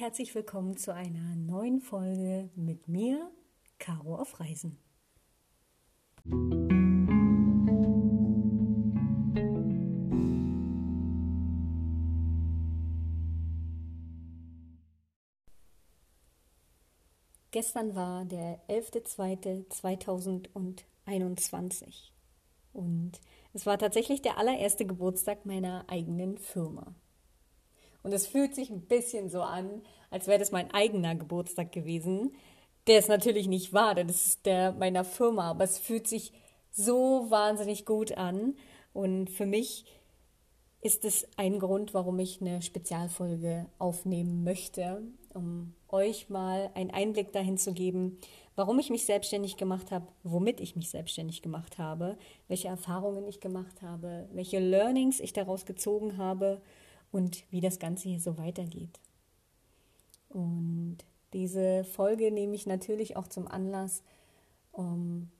herzlich willkommen zu einer neuen Folge mit mir, Caro auf Reisen. Gestern war der 11.02.2021 und es war tatsächlich der allererste Geburtstag meiner eigenen Firma. Und es fühlt sich ein bisschen so an, als wäre das mein eigener Geburtstag gewesen, der es natürlich nicht war, denn es ist der meiner Firma, aber es fühlt sich so wahnsinnig gut an. Und für mich ist es ein Grund, warum ich eine Spezialfolge aufnehmen möchte, um euch mal einen Einblick dahin zu geben, warum ich mich selbstständig gemacht habe, womit ich mich selbstständig gemacht habe, welche Erfahrungen ich gemacht habe, welche Learnings ich daraus gezogen habe und wie das Ganze hier so weitergeht. Und diese Folge nehme ich natürlich auch zum Anlass, um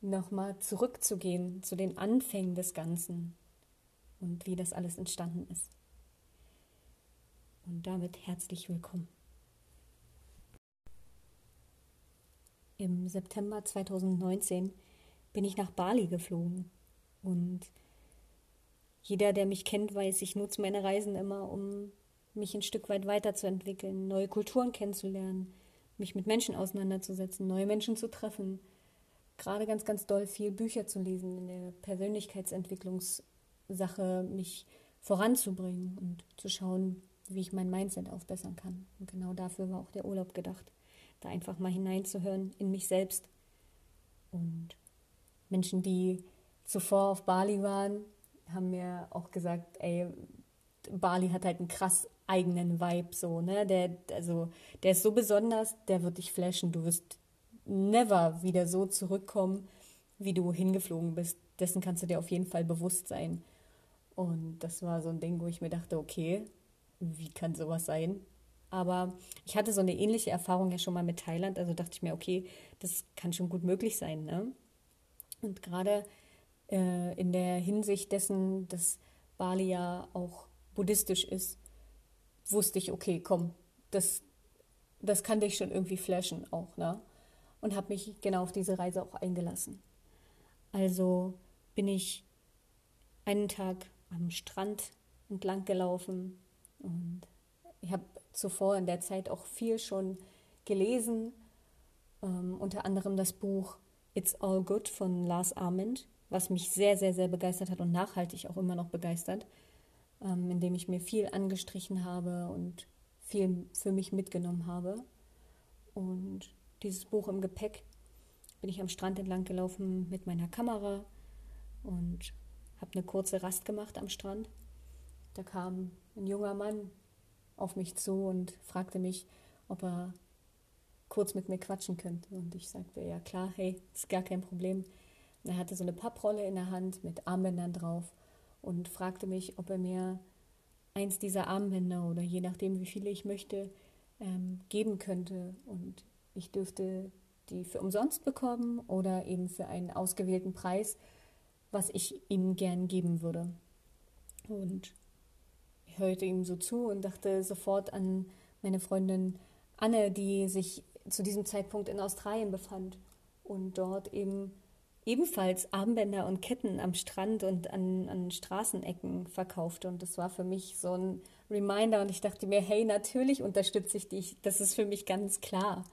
nochmal zurückzugehen zu den Anfängen des Ganzen und wie das alles entstanden ist. Und damit herzlich willkommen. Im September 2019 bin ich nach Bali geflogen und jeder, der mich kennt, weiß, ich nutze meine Reisen immer, um mich ein Stück weit weiterzuentwickeln, neue Kulturen kennenzulernen, mich mit Menschen auseinanderzusetzen, neue Menschen zu treffen. Gerade ganz, ganz doll viel Bücher zu lesen, in der Persönlichkeitsentwicklungssache mich voranzubringen und zu schauen, wie ich mein Mindset aufbessern kann. Und genau dafür war auch der Urlaub gedacht, da einfach mal hineinzuhören in mich selbst. Und Menschen, die zuvor auf Bali waren, haben mir auch gesagt, ey, Bali hat halt einen krass eigenen Vibe so, ne? Der, also, der ist so besonders, der wird dich flashen. Du wirst never wieder so zurückkommen, wie du hingeflogen bist. Dessen kannst du dir auf jeden Fall bewusst sein. Und das war so ein Ding, wo ich mir dachte, okay, wie kann sowas sein? Aber ich hatte so eine ähnliche Erfahrung ja schon mal mit Thailand, also dachte ich mir, okay, das kann schon gut möglich sein. Ne? Und gerade äh, in der Hinsicht dessen, dass Bali ja auch buddhistisch ist, wusste ich, okay, komm, das, das kann dich schon irgendwie flashen auch, ne? Und habe mich genau auf diese Reise auch eingelassen. Also bin ich einen Tag am Strand entlang gelaufen und ich habe zuvor in der Zeit auch viel schon gelesen, ähm, unter anderem das Buch It's All Good von Lars Arment was mich sehr, sehr, sehr begeistert hat und nachhaltig auch immer noch begeistert, ähm, indem ich mir viel angestrichen habe und viel für mich mitgenommen habe. Und dieses Buch im Gepäck bin ich am Strand entlang gelaufen mit meiner Kamera und habe eine kurze Rast gemacht am Strand. Da kam ein junger Mann auf mich zu und fragte mich, ob er kurz mit mir quatschen könnte. Und ich sagte, ja klar, hey, ist gar kein Problem. Er hatte so eine Papprolle in der Hand mit Armbändern drauf und fragte mich, ob er mir eins dieser Armbänder oder je nachdem, wie viele ich möchte, ähm, geben könnte. Und ich dürfte die für umsonst bekommen oder eben für einen ausgewählten Preis, was ich ihm gern geben würde. Und ich hörte ihm so zu und dachte sofort an meine Freundin Anne, die sich zu diesem Zeitpunkt in Australien befand und dort eben ebenfalls Armbänder und Ketten am Strand und an, an Straßenecken verkaufte. Und das war für mich so ein Reminder. Und ich dachte mir, hey, natürlich unterstütze ich dich. Das ist für mich ganz klar.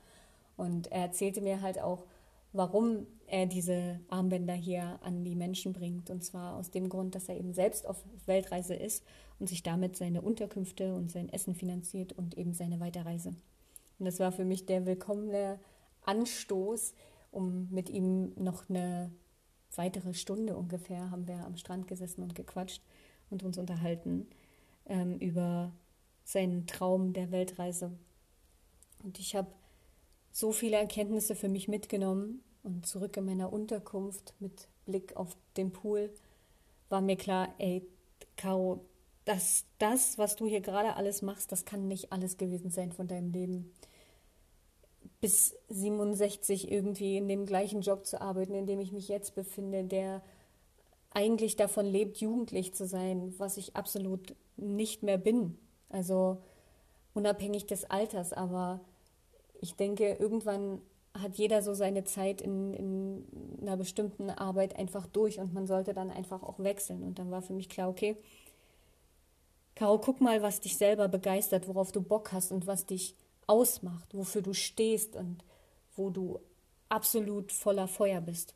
Und er erzählte mir halt auch, warum er diese Armbänder hier an die Menschen bringt. Und zwar aus dem Grund, dass er eben selbst auf Weltreise ist und sich damit seine Unterkünfte und sein Essen finanziert und eben seine Weiterreise. Und das war für mich der willkommene Anstoß, um mit ihm noch eine weitere Stunde ungefähr haben wir am Strand gesessen und gequatscht und uns unterhalten ähm, über seinen Traum der Weltreise. Und ich habe so viele Erkenntnisse für mich mitgenommen und zurück in meiner Unterkunft mit Blick auf den Pool war mir klar, ey, Caro, das, das, was du hier gerade alles machst, das kann nicht alles gewesen sein von deinem Leben bis 67 irgendwie in dem gleichen Job zu arbeiten, in dem ich mich jetzt befinde, der eigentlich davon lebt, jugendlich zu sein, was ich absolut nicht mehr bin. Also unabhängig des Alters. Aber ich denke, irgendwann hat jeder so seine Zeit in, in einer bestimmten Arbeit einfach durch und man sollte dann einfach auch wechseln. Und dann war für mich klar, okay, Caro, guck mal, was dich selber begeistert, worauf du Bock hast und was dich ausmacht, wofür du stehst und wo du absolut voller Feuer bist.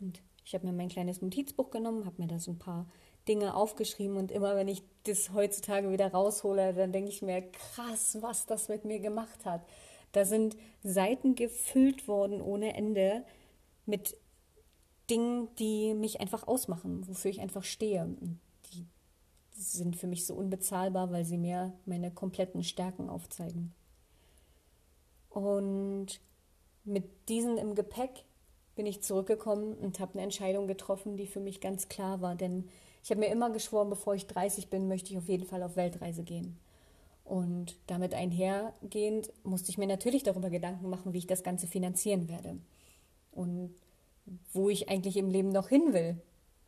Und ich habe mir mein kleines Notizbuch genommen, habe mir da so ein paar Dinge aufgeschrieben und immer wenn ich das heutzutage wieder raushole, dann denke ich mir, krass, was das mit mir gemacht hat. Da sind Seiten gefüllt worden ohne Ende mit Dingen, die mich einfach ausmachen, wofür ich einfach stehe. Die sind für mich so unbezahlbar, weil sie mir meine kompletten Stärken aufzeigen. Und mit diesen im Gepäck bin ich zurückgekommen und habe eine Entscheidung getroffen, die für mich ganz klar war. Denn ich habe mir immer geschworen, bevor ich 30 bin, möchte ich auf jeden Fall auf Weltreise gehen. Und damit einhergehend musste ich mir natürlich darüber Gedanken machen, wie ich das Ganze finanzieren werde. Und wo ich eigentlich im Leben noch hin will.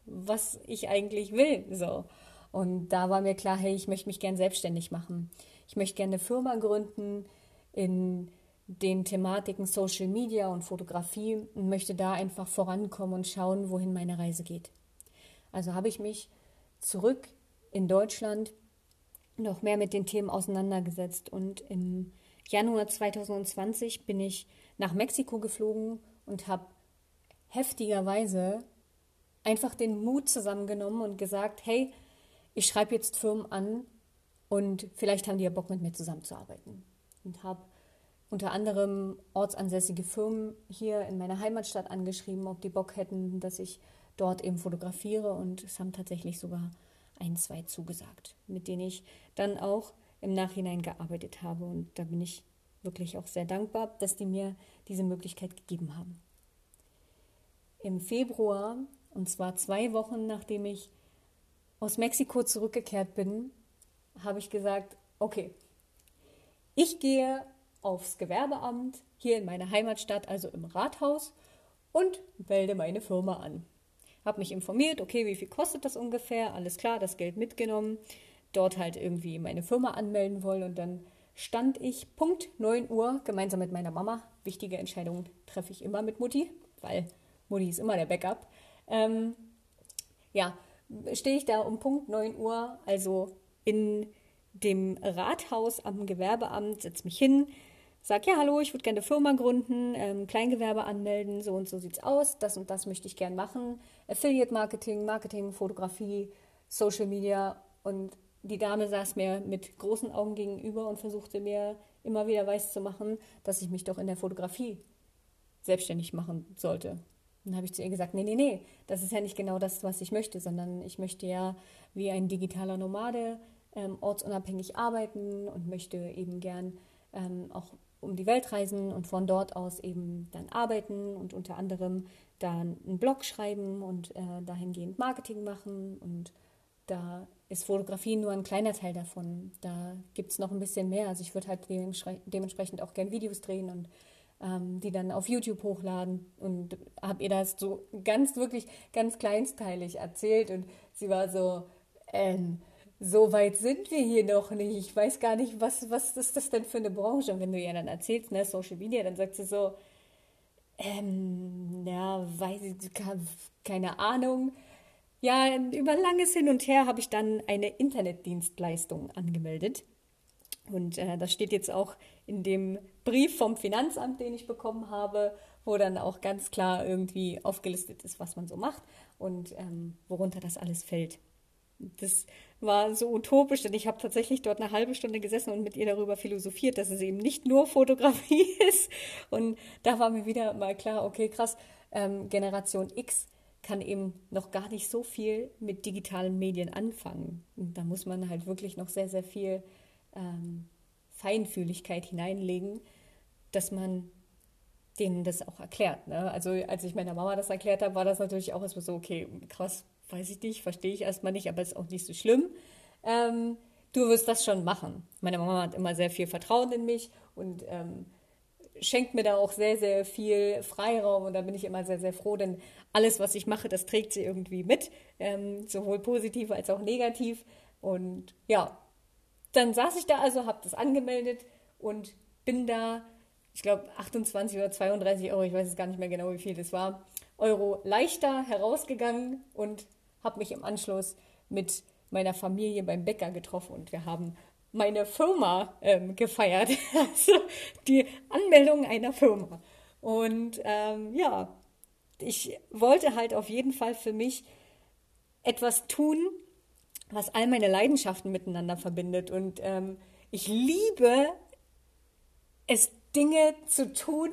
Was ich eigentlich will. So. Und da war mir klar, hey, ich möchte mich gern selbstständig machen. Ich möchte gerne eine Firma gründen in den Thematiken Social Media und Fotografie und möchte da einfach vorankommen und schauen, wohin meine Reise geht. Also habe ich mich zurück in Deutschland noch mehr mit den Themen auseinandergesetzt und im Januar 2020 bin ich nach Mexiko geflogen und habe heftigerweise einfach den Mut zusammengenommen und gesagt, hey, ich schreibe jetzt Firmen an und vielleicht haben die ja Bock mit mir zusammenzuarbeiten. Und habe unter anderem ortsansässige Firmen hier in meiner Heimatstadt angeschrieben, ob die Bock hätten, dass ich dort eben fotografiere und es haben tatsächlich sogar ein, zwei zugesagt, mit denen ich dann auch im Nachhinein gearbeitet habe und da bin ich wirklich auch sehr dankbar, dass die mir diese Möglichkeit gegeben haben. Im Februar, und zwar zwei Wochen nachdem ich aus Mexiko zurückgekehrt bin, habe ich gesagt, okay, ich gehe aufs Gewerbeamt hier in meiner Heimatstadt, also im Rathaus, und melde meine Firma an. Habe mich informiert, okay, wie viel kostet das ungefähr? Alles klar, das Geld mitgenommen. Dort halt irgendwie meine Firma anmelden wollen und dann stand ich Punkt 9 Uhr gemeinsam mit meiner Mama. Wichtige Entscheidungen treffe ich immer mit Mutti, weil Mutti ist immer der Backup. Ähm, ja, stehe ich da um Punkt 9 Uhr, also in dem Rathaus am Gewerbeamt, setze mich hin, sag, ja, hallo, ich würde gerne eine Firma gründen, ähm, Kleingewerbe anmelden, so und so sieht's aus, das und das möchte ich gern machen. Affiliate Marketing, Marketing, Fotografie, Social Media und die Dame saß mir mit großen Augen gegenüber und versuchte mir immer wieder weiß zu machen, dass ich mich doch in der Fotografie selbstständig machen sollte. Dann habe ich zu ihr gesagt, nee, nee, nee, das ist ja nicht genau das, was ich möchte, sondern ich möchte ja wie ein digitaler Nomade ähm, ortsunabhängig arbeiten und möchte eben gern ähm, auch um die Welt reisen und von dort aus eben dann arbeiten und unter anderem dann einen Blog schreiben und äh, dahingehend Marketing machen. Und da ist Fotografie nur ein kleiner Teil davon. Da gibt es noch ein bisschen mehr. Also ich würde halt dementsprechend auch gern Videos drehen und ähm, die dann auf YouTube hochladen. Und habe ihr das so ganz, wirklich ganz kleinsteilig erzählt. Und sie war so, ähm, so weit sind wir hier noch nicht. Ich weiß gar nicht, was, was ist das denn für eine Branche? Und wenn du ihr dann erzählst, ne, Social Media, dann sagt sie so, ähm, ja, weiß ich, keine Ahnung. Ja, über langes Hin und Her habe ich dann eine Internetdienstleistung angemeldet. Und äh, das steht jetzt auch in dem Brief vom Finanzamt, den ich bekommen habe, wo dann auch ganz klar irgendwie aufgelistet ist, was man so macht und ähm, worunter das alles fällt. Das war so utopisch, denn ich habe tatsächlich dort eine halbe Stunde gesessen und mit ihr darüber philosophiert, dass es eben nicht nur Fotografie ist. Und da war mir wieder mal klar, okay, krass, ähm, Generation X kann eben noch gar nicht so viel mit digitalen Medien anfangen. Und da muss man halt wirklich noch sehr, sehr viel ähm, Feinfühligkeit hineinlegen, dass man denen das auch erklärt. Ne? Also als ich meiner Mama das erklärt habe, war das natürlich auch erstmal so, okay, krass, weiß ich nicht, verstehe ich erstmal nicht, aber ist auch nicht so schlimm. Ähm, du wirst das schon machen. Meine Mama hat immer sehr viel Vertrauen in mich und ähm, schenkt mir da auch sehr, sehr viel Freiraum und da bin ich immer sehr, sehr froh, denn alles, was ich mache, das trägt sie irgendwie mit, ähm, sowohl positiv als auch negativ. Und ja, dann saß ich da also, habe das angemeldet und bin da, ich glaube 28 oder 32 Euro, ich weiß es gar nicht mehr genau, wie viel das war, Euro leichter herausgegangen und habe mich im Anschluss mit meiner Familie beim Bäcker getroffen und wir haben meine Firma ähm, gefeiert. Also die Anmeldung einer Firma. Und ähm, ja, ich wollte halt auf jeden Fall für mich etwas tun, was all meine Leidenschaften miteinander verbindet. Und ähm, ich liebe es, Dinge zu tun,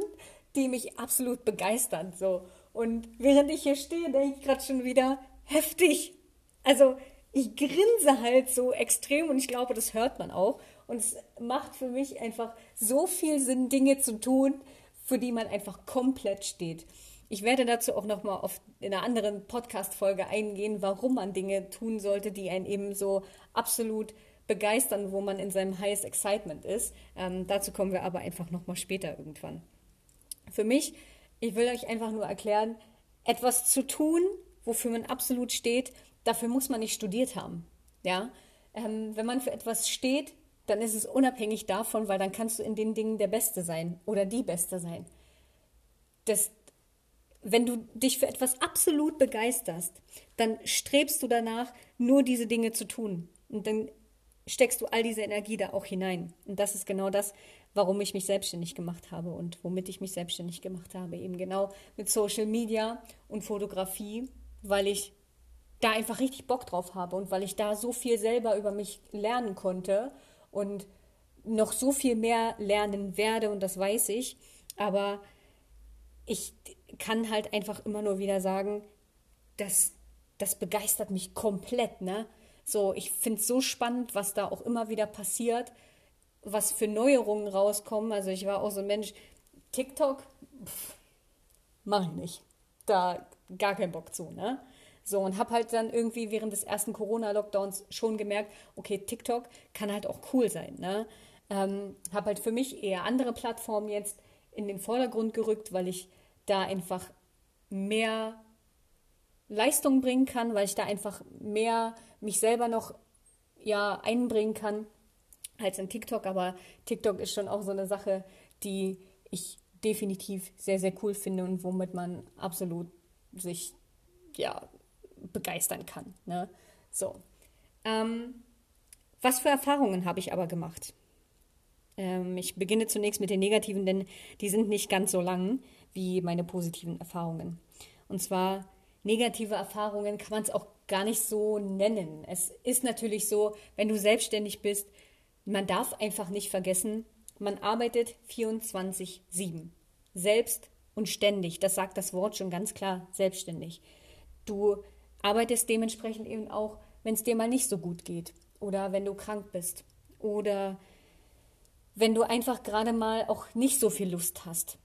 die mich absolut begeistern. So. Und während ich hier stehe, denke ich gerade schon wieder heftig. Also ich grinse halt so extrem und ich glaube, das hört man auch. Und es macht für mich einfach so viel Sinn, Dinge zu tun, für die man einfach komplett steht. Ich werde dazu auch nochmal in einer anderen Podcast-Folge eingehen, warum man Dinge tun sollte, die einen eben so absolut begeistern, wo man in seinem Highest Excitement ist. Ähm, dazu kommen wir aber einfach nochmal später irgendwann. Für mich, ich will euch einfach nur erklären, etwas zu tun, wofür man absolut steht, dafür muss man nicht studiert haben. Ja? Ähm, wenn man für etwas steht, dann ist es unabhängig davon, weil dann kannst du in den Dingen der Beste sein oder die Beste sein. Das, wenn du dich für etwas absolut begeisterst, dann strebst du danach, nur diese Dinge zu tun. Und dann steckst du all diese Energie da auch hinein. Und das ist genau das, warum ich mich selbstständig gemacht habe und womit ich mich selbstständig gemacht habe. Eben genau mit Social Media und Fotografie, weil ich da einfach richtig Bock drauf habe und weil ich da so viel selber über mich lernen konnte und noch so viel mehr lernen werde und das weiß ich. Aber ich kann halt einfach immer nur wieder sagen, das, das begeistert mich komplett, ne? So, ich finde es so spannend, was da auch immer wieder passiert, was für Neuerungen rauskommen. Also ich war auch so ein Mensch, TikTok, mache ich nicht. Da gar keinen Bock zu, ne? So, und habe halt dann irgendwie während des ersten Corona-Lockdowns schon gemerkt, okay, TikTok kann halt auch cool sein. Ne? Ähm, habe halt für mich eher andere Plattformen jetzt in den Vordergrund gerückt, weil ich da einfach mehr Leistung bringen kann, weil ich da einfach mehr mich selber noch ja einbringen kann als in TikTok. Aber TikTok ist schon auch so eine Sache, die ich definitiv sehr, sehr cool finde und womit man absolut sich ja begeistern kann. Ne? So. Ähm, was für Erfahrungen habe ich aber gemacht? Ähm, ich beginne zunächst mit den negativen, denn die sind nicht ganz so lang wie meine positiven Erfahrungen. Und zwar negative Erfahrungen kann man es auch gar nicht so nennen. Es ist natürlich so, wenn du selbstständig bist, man darf einfach nicht vergessen, man arbeitet 24-7. Selbst und ständig. Das sagt das Wort schon ganz klar, selbstständig. Du arbeitest dementsprechend eben auch, wenn es dir mal nicht so gut geht oder wenn du krank bist oder wenn du einfach gerade mal auch nicht so viel Lust hast.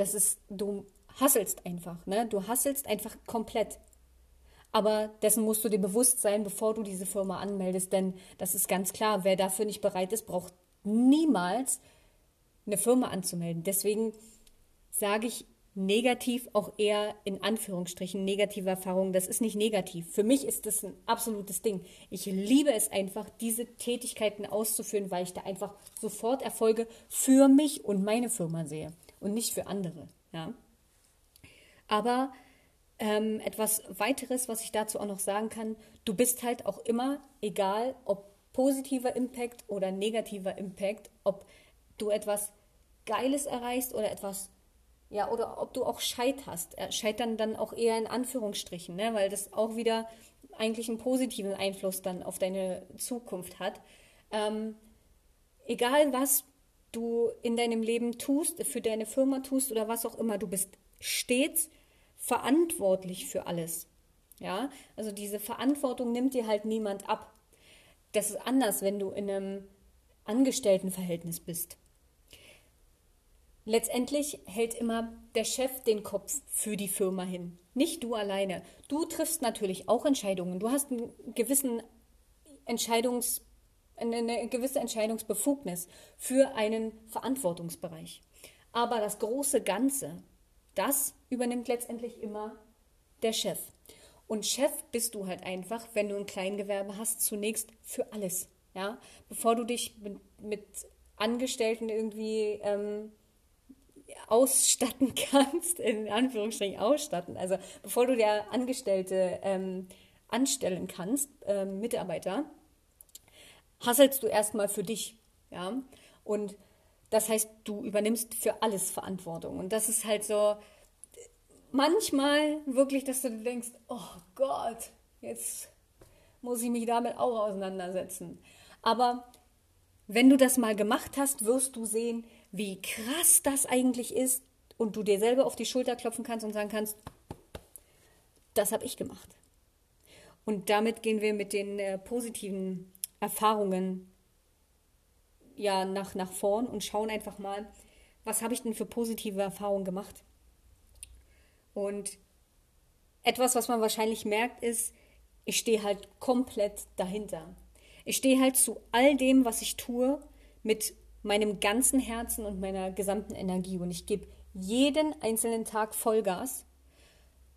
Das ist, du hasselst einfach, ne? Du hasselst einfach komplett. Aber dessen musst du dir bewusst sein, bevor du diese Firma anmeldest, denn das ist ganz klar, wer dafür nicht bereit ist, braucht niemals eine Firma anzumelden. Deswegen sage ich negativ auch eher in Anführungsstrichen negative Erfahrungen. Das ist nicht negativ. Für mich ist das ein absolutes Ding. Ich liebe es einfach, diese Tätigkeiten auszuführen, weil ich da einfach sofort Erfolge für mich und meine Firma sehe und nicht für andere. Ja. Aber ähm, etwas weiteres, was ich dazu auch noch sagen kann, du bist halt auch immer, egal ob positiver Impact oder negativer Impact, ob du etwas Geiles erreichst oder etwas ja, oder ob du auch scheiterst. Scheitern dann auch eher in Anführungsstrichen, ne? weil das auch wieder eigentlich einen positiven Einfluss dann auf deine Zukunft hat. Ähm, egal was du in deinem Leben tust, für deine Firma tust oder was auch immer, du bist stets verantwortlich für alles. Ja, also diese Verantwortung nimmt dir halt niemand ab. Das ist anders, wenn du in einem Angestelltenverhältnis bist. Letztendlich hält immer der Chef den Kopf für die Firma hin, nicht du alleine. Du triffst natürlich auch Entscheidungen. Du hast einen gewissen Entscheidungs, eine gewisse Entscheidungsbefugnis für einen Verantwortungsbereich. Aber das große Ganze, das übernimmt letztendlich immer der Chef. Und Chef bist du halt einfach, wenn du ein Kleingewerbe hast, zunächst für alles. Ja? Bevor du dich mit, mit Angestellten irgendwie ähm, ausstatten kannst, in Anführungsstrichen ausstatten, also bevor du dir Angestellte ähm, anstellen kannst, äh, Mitarbeiter, hasselst du erstmal für dich. Ja? Und das heißt, du übernimmst für alles Verantwortung. Und das ist halt so manchmal wirklich, dass du denkst, oh Gott, jetzt muss ich mich damit auch auseinandersetzen. Aber wenn du das mal gemacht hast, wirst du sehen, wie krass das eigentlich ist und du dir selber auf die Schulter klopfen kannst und sagen kannst, das habe ich gemacht. Und damit gehen wir mit den äh, positiven Erfahrungen ja nach, nach vorn und schauen einfach mal, was habe ich denn für positive Erfahrungen gemacht. Und etwas, was man wahrscheinlich merkt, ist, ich stehe halt komplett dahinter. Ich stehe halt zu all dem, was ich tue, mit meinem ganzen Herzen und meiner gesamten Energie. Und ich gebe jeden einzelnen Tag Vollgas,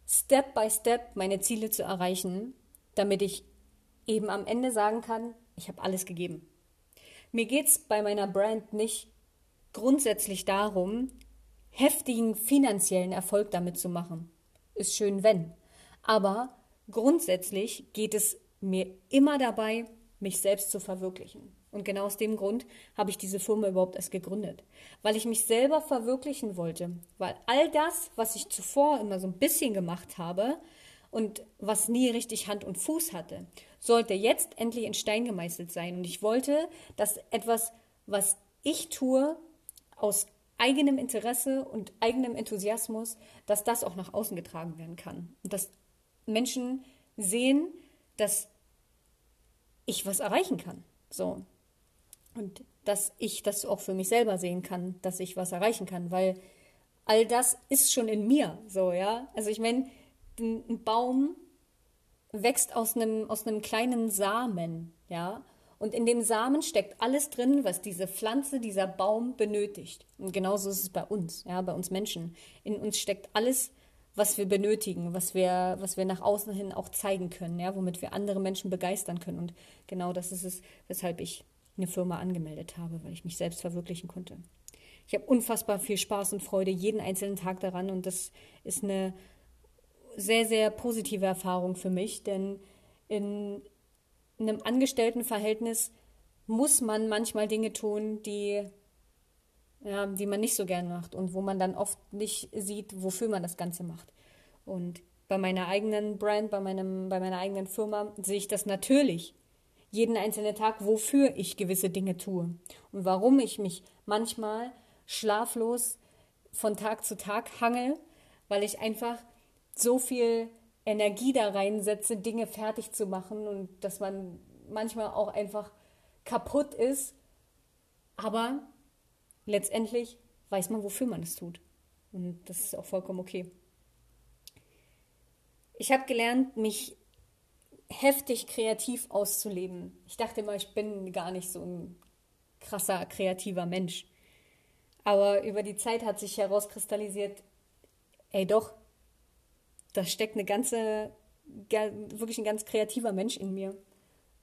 Step by Step meine Ziele zu erreichen, damit ich eben am Ende sagen kann, ich habe alles gegeben. Mir geht es bei meiner Brand nicht grundsätzlich darum, heftigen finanziellen Erfolg damit zu machen. Ist schön, wenn. Aber grundsätzlich geht es mir immer dabei, mich selbst zu verwirklichen. Und genau aus dem Grund habe ich diese Firma überhaupt erst gegründet. Weil ich mich selber verwirklichen wollte. Weil all das, was ich zuvor immer so ein bisschen gemacht habe und was nie richtig Hand und Fuß hatte, sollte jetzt endlich in Stein gemeißelt sein. Und ich wollte, dass etwas, was ich tue, aus eigenem Interesse und eigenem Enthusiasmus, dass das auch nach außen getragen werden kann. Und dass Menschen sehen, dass ich was erreichen kann. So. Und dass ich das auch für mich selber sehen kann, dass ich was erreichen kann, weil all das ist schon in mir, so, ja. Also ich meine, ein Baum wächst aus einem, aus einem kleinen Samen, ja. Und in dem Samen steckt alles drin, was diese Pflanze, dieser Baum benötigt. Und genauso ist es bei uns, ja, bei uns Menschen. In uns steckt alles, was wir benötigen, was wir, was wir nach außen hin auch zeigen können, ja, womit wir andere Menschen begeistern können. Und genau das ist es, weshalb ich eine Firma angemeldet habe, weil ich mich selbst verwirklichen konnte. Ich habe unfassbar viel Spaß und Freude jeden einzelnen Tag daran und das ist eine sehr, sehr positive Erfahrung für mich, denn in einem Angestelltenverhältnis muss man manchmal Dinge tun, die, ja, die man nicht so gern macht und wo man dann oft nicht sieht, wofür man das Ganze macht. Und bei meiner eigenen Brand, bei, meinem, bei meiner eigenen Firma sehe ich das natürlich jeden einzelnen Tag, wofür ich gewisse Dinge tue und warum ich mich manchmal schlaflos von Tag zu Tag hangel, weil ich einfach so viel Energie da reinsetze, Dinge fertig zu machen und dass man manchmal auch einfach kaputt ist. Aber letztendlich weiß man, wofür man es tut. Und das ist auch vollkommen okay. Ich habe gelernt, mich heftig kreativ auszuleben. Ich dachte immer, ich bin gar nicht so ein krasser, kreativer Mensch. Aber über die Zeit hat sich herauskristallisiert, ey doch, da steckt eine ganze, wirklich ein ganz kreativer Mensch in mir.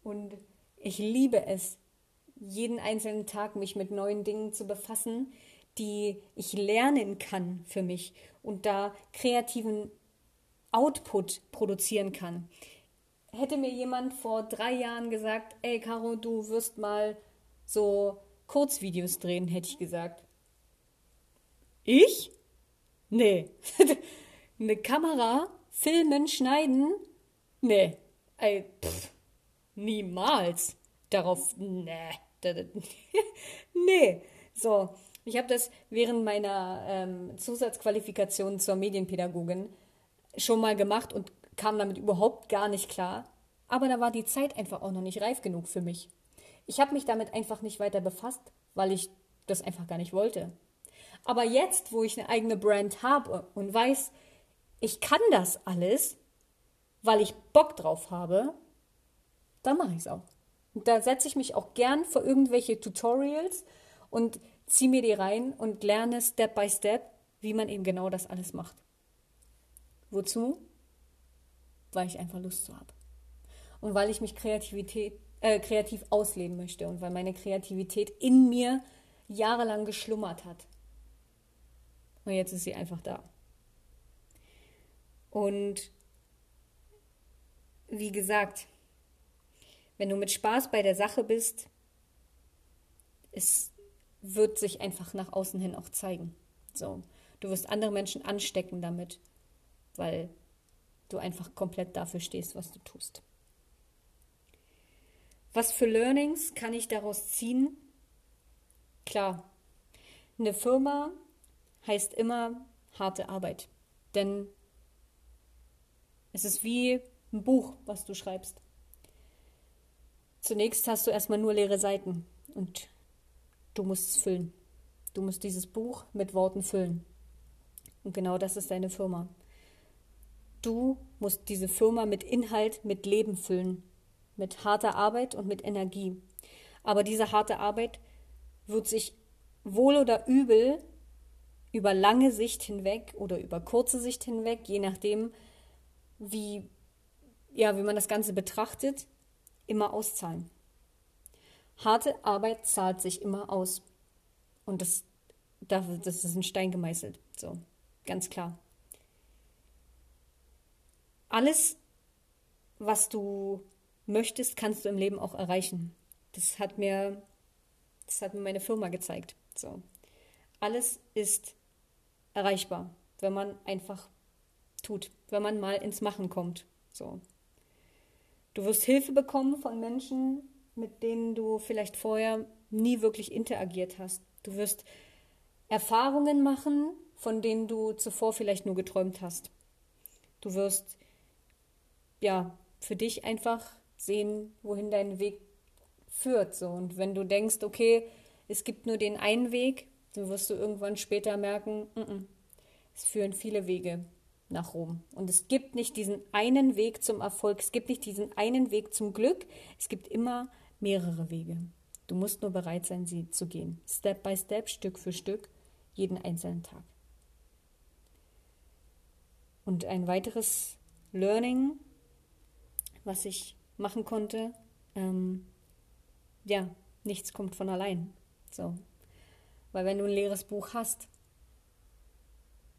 Und ich liebe es, jeden einzelnen Tag mich mit neuen Dingen zu befassen, die ich lernen kann für mich und da kreativen Output produzieren kann. Hätte mir jemand vor drei Jahren gesagt, ey Caro, du wirst mal so Kurzvideos drehen, hätte ich gesagt. Ich? Nee. eine Kamera, filmen, schneiden? Nee. Ey, pff, niemals. Darauf, nee. nee. So, ich habe das während meiner ähm, Zusatzqualifikation zur Medienpädagogin schon mal gemacht und kam damit überhaupt gar nicht klar. Aber da war die Zeit einfach auch noch nicht reif genug für mich. Ich habe mich damit einfach nicht weiter befasst, weil ich das einfach gar nicht wollte. Aber jetzt, wo ich eine eigene Brand habe und weiß, ich kann das alles, weil ich Bock drauf habe, dann mache ich es auch. Und da setze ich mich auch gern vor irgendwelche Tutorials und ziehe mir die rein und lerne Step by Step, wie man eben genau das alles macht. Wozu? Weil ich einfach Lust zu habe. Und weil ich mich Kreativität äh, kreativ ausleben möchte und weil meine Kreativität in mir jahrelang geschlummert hat. Und jetzt ist sie einfach da. Und wie gesagt, wenn du mit Spaß bei der Sache bist, es wird sich einfach nach außen hin auch zeigen. So, du wirst andere Menschen anstecken damit, weil du einfach komplett dafür stehst, was du tust. Was für Learnings kann ich daraus ziehen? Klar, eine Firma heißt immer harte Arbeit, denn es ist wie ein Buch, was du schreibst. Zunächst hast du erstmal nur leere Seiten und du musst es füllen. Du musst dieses Buch mit Worten füllen. Und genau das ist deine Firma. Du musst diese Firma mit Inhalt, mit Leben füllen, mit harter Arbeit und mit Energie. Aber diese harte Arbeit wird sich wohl oder übel über lange Sicht hinweg oder über kurze Sicht hinweg, je nachdem, wie, ja, wie man das Ganze betrachtet, immer auszahlen. Harte Arbeit zahlt sich immer aus. Und das, das ist ein Stein gemeißelt. So, ganz klar. Alles, was du möchtest, kannst du im Leben auch erreichen. Das hat mir, das hat mir meine Firma gezeigt. So. Alles ist erreichbar, wenn man einfach tut, wenn man mal ins Machen kommt. So. Du wirst Hilfe bekommen von Menschen, mit denen du vielleicht vorher nie wirklich interagiert hast. Du wirst Erfahrungen machen, von denen du zuvor vielleicht nur geträumt hast. Du wirst ja für dich einfach sehen, wohin dein Weg führt. So. Und wenn du denkst, okay, es gibt nur den einen Weg, dann wirst du irgendwann später merken, n -n, es führen viele Wege nach Rom. Und es gibt nicht diesen einen Weg zum Erfolg, es gibt nicht diesen einen Weg zum Glück, es gibt immer mehrere Wege. Du musst nur bereit sein, sie zu gehen. Step by Step, Stück für Stück, jeden einzelnen Tag. Und ein weiteres Learning, was ich machen konnte, ähm, ja, nichts kommt von allein. So. Weil wenn du ein leeres Buch hast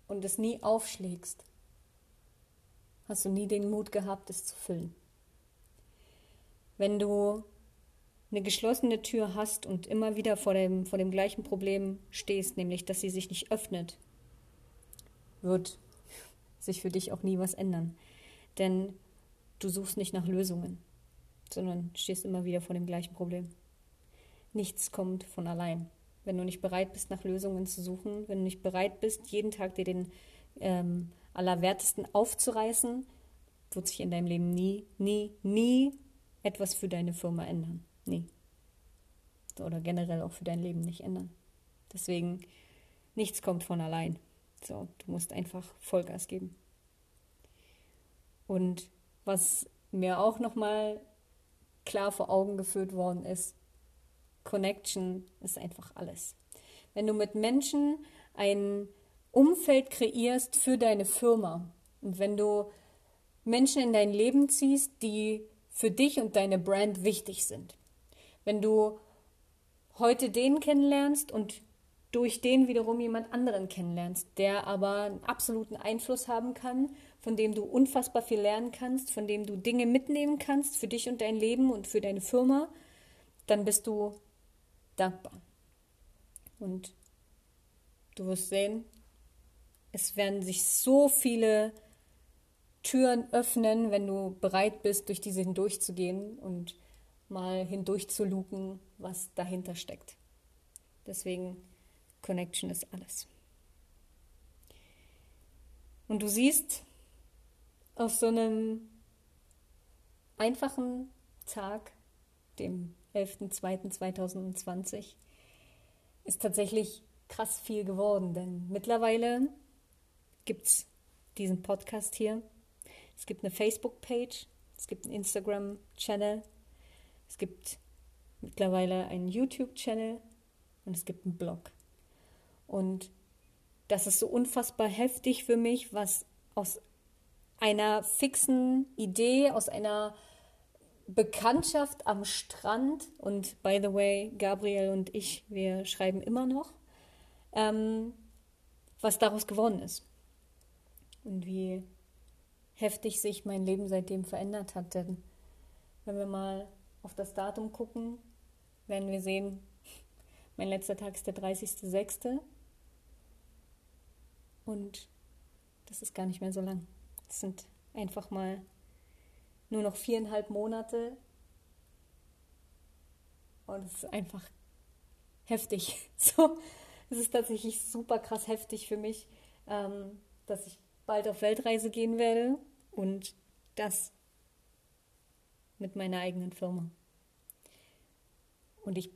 und es nie aufschlägst, hast du nie den Mut gehabt, es zu füllen. Wenn du eine geschlossene Tür hast und immer wieder vor dem, vor dem gleichen Problem stehst, nämlich dass sie sich nicht öffnet, wird sich für dich auch nie was ändern. Denn du suchst nicht nach Lösungen, sondern stehst immer wieder vor dem gleichen Problem. Nichts kommt von allein. Wenn du nicht bereit bist, nach Lösungen zu suchen, wenn du nicht bereit bist, jeden Tag dir den ähm, Allerwertesten aufzureißen, wird sich in deinem Leben nie, nie, nie etwas für deine Firma ändern. Nie. Oder generell auch für dein Leben nicht ändern. Deswegen, nichts kommt von allein. So, du musst einfach Vollgas geben. Und was mir auch nochmal klar vor Augen geführt worden ist, Connection ist einfach alles. Wenn du mit Menschen ein Umfeld kreierst für deine Firma und wenn du Menschen in dein Leben ziehst, die für dich und deine Brand wichtig sind. Wenn du heute den kennenlernst und durch den wiederum jemand anderen kennenlernst, der aber einen absoluten Einfluss haben kann, von dem du unfassbar viel lernen kannst, von dem du Dinge mitnehmen kannst für dich und dein Leben und für deine Firma, dann bist du dankbar. Und du wirst sehen, es werden sich so viele Türen öffnen, wenn du bereit bist, durch diese hindurchzugehen und mal hindurchzuluken, was dahinter steckt. Deswegen, Connection ist alles. Und du siehst, auf so einem einfachen Tag, dem 11.02.2020, ist tatsächlich krass viel geworden, denn mittlerweile gibt es diesen Podcast hier. Es gibt eine Facebook-Page, es gibt einen Instagram-Channel, es gibt mittlerweile einen YouTube-Channel und es gibt einen Blog. Und das ist so unfassbar heftig für mich, was aus einer fixen Idee, aus einer Bekanntschaft am Strand und by the way, Gabriel und ich, wir schreiben immer noch, ähm, was daraus geworden ist und wie heftig sich mein Leben seitdem verändert hat. Denn wenn wir mal auf das Datum gucken, werden wir sehen, mein letzter Tag ist der 30.06. Und das ist gar nicht mehr so lang. Es sind einfach mal nur noch viereinhalb Monate. Und es ist einfach heftig. So, es ist tatsächlich super krass heftig für mich, ähm, dass ich bald auf Weltreise gehen werde und das mit meiner eigenen Firma. Und ich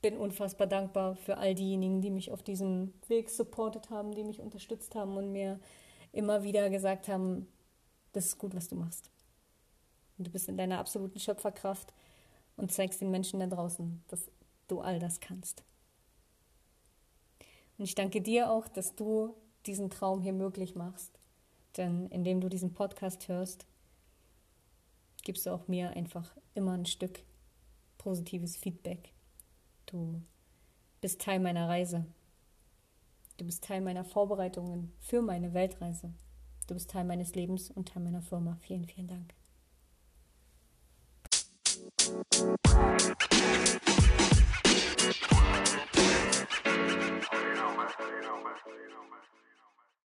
bin unfassbar dankbar für all diejenigen, die mich auf diesem Weg supportet haben, die mich unterstützt haben und mir immer wieder gesagt haben, das ist gut, was du machst. Und du bist in deiner absoluten Schöpferkraft und zeigst den Menschen da draußen, dass du all das kannst. Und ich danke dir auch, dass du diesen Traum hier möglich machst. Denn indem du diesen Podcast hörst, gibst du auch mir einfach immer ein Stück positives Feedback. Du bist Teil meiner Reise. Du bist Teil meiner Vorbereitungen für meine Weltreise. Du bist Teil meines Lebens und Teil meiner Firma. Vielen, vielen Dank. Man. You.